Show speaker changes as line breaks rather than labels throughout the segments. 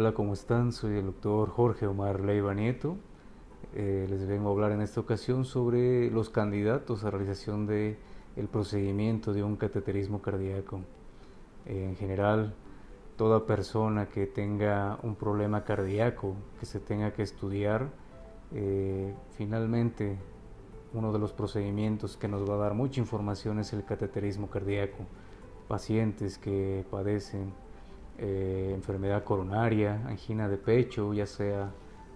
Hola, ¿cómo están? Soy el doctor Jorge Omar Leiva Nieto. Eh, les vengo a hablar en esta ocasión sobre los candidatos a realización del el procedimiento de un cateterismo cardíaco. Eh, en general, toda persona que tenga un problema cardíaco que se tenga que estudiar, eh, finalmente uno de los procedimientos que nos va a dar mucha información es el cateterismo cardíaco. Pacientes que padecen eh, enfermedad coronaria, angina de pecho, ya sea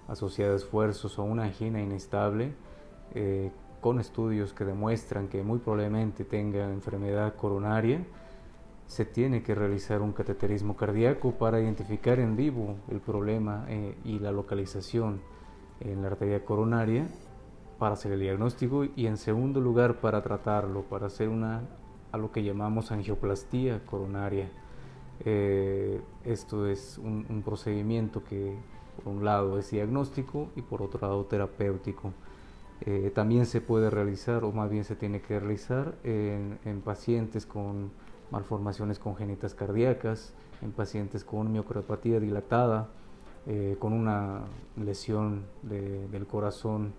asociada a esfuerzos o una angina inestable, eh, con estudios que demuestran que muy probablemente tenga enfermedad coronaria, se tiene que realizar un cateterismo cardíaco para identificar en vivo el problema eh, y la localización en la arteria coronaria para hacer el diagnóstico y en segundo lugar para tratarlo, para hacer una a lo que llamamos angioplastía coronaria eh, esto es un, procedimiento que por un lado es diagnóstico y por otro lado terapéutico. Eh, también se puede realizar, o más bien se tiene que realizar, en, pacientes con malformaciones congénitas cardíacas, en pacientes con miocardiopatía dilatada, eh, con una lesión del corazón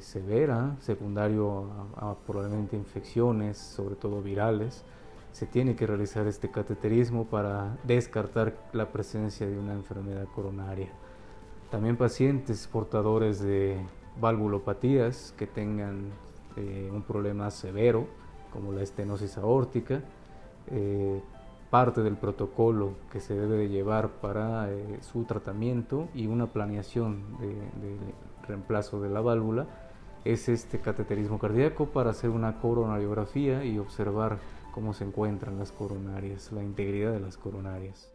severa, secundario a probablemente infecciones, sobre todo virales se tiene que realizar este cateterismo para descartar la presencia de una enfermedad coronaria. También pacientes portadores de valvulopatías que tengan eh, un problema severo, como la estenosis aórtica, eh, parte del protocolo que se debe de llevar para eh, su tratamiento y una planeación de, de, reemplazo de la válvula es este cateterismo cardíaco para hacer una coronariografía y observar cómo se encuentran las coronarias, la integridad de las coronarias.